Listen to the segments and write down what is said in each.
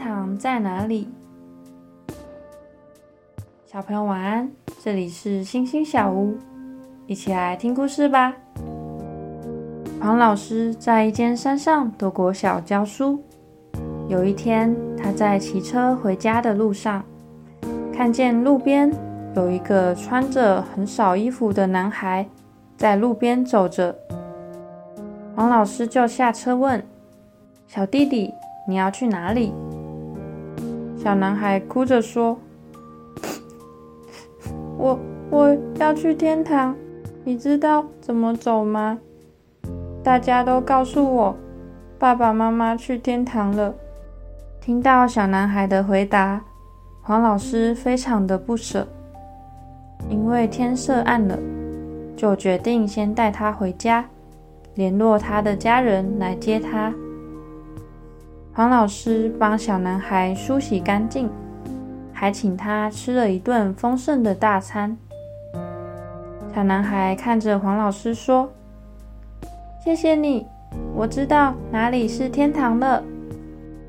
糖在哪里？小朋友晚安，这里是星星小屋，一起来听故事吧。黄老师在一间山上读国小教书。有一天，他在骑车回家的路上，看见路边有一个穿着很少衣服的男孩在路边走着。黄老师就下车问：“小弟弟，你要去哪里？”小男孩哭着说：“我我要去天堂，你知道怎么走吗？大家都告诉我，爸爸妈妈去天堂了。”听到小男孩的回答，黄老师非常的不舍，因为天色暗了，就决定先带他回家，联络他的家人来接他。黄老师帮小男孩梳洗干净，还请他吃了一顿丰盛的大餐。小男孩看着黄老师说：“谢谢你，我知道哪里是天堂了。”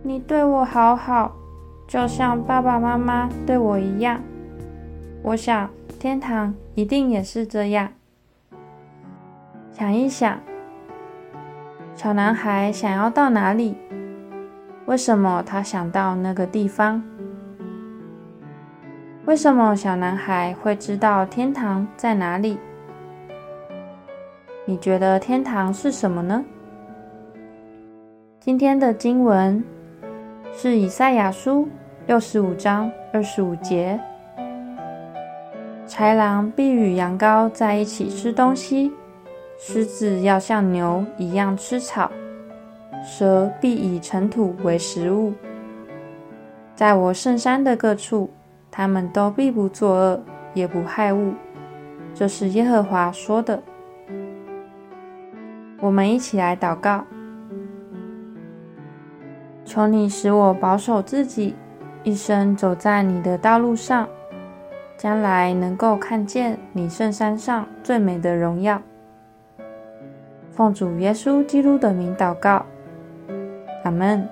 你对我好好，就像爸爸妈妈对我一样。我想天堂一定也是这样。想一想，小男孩想要到哪里？为什么他想到那个地方？为什么小男孩会知道天堂在哪里？你觉得天堂是什么呢？今天的经文。是以赛亚书六十五章二十五节：豺狼必与羊羔在一起吃东西，狮子要像牛一样吃草，蛇必以尘土为食物。在我圣山的各处，他们都必不作恶，也不害物。这是耶和华说的。我们一起来祷告。求你使我保守自己，一生走在你的道路上，将来能够看见你圣山上最美的荣耀。奉主耶稣基督的名祷告，阿门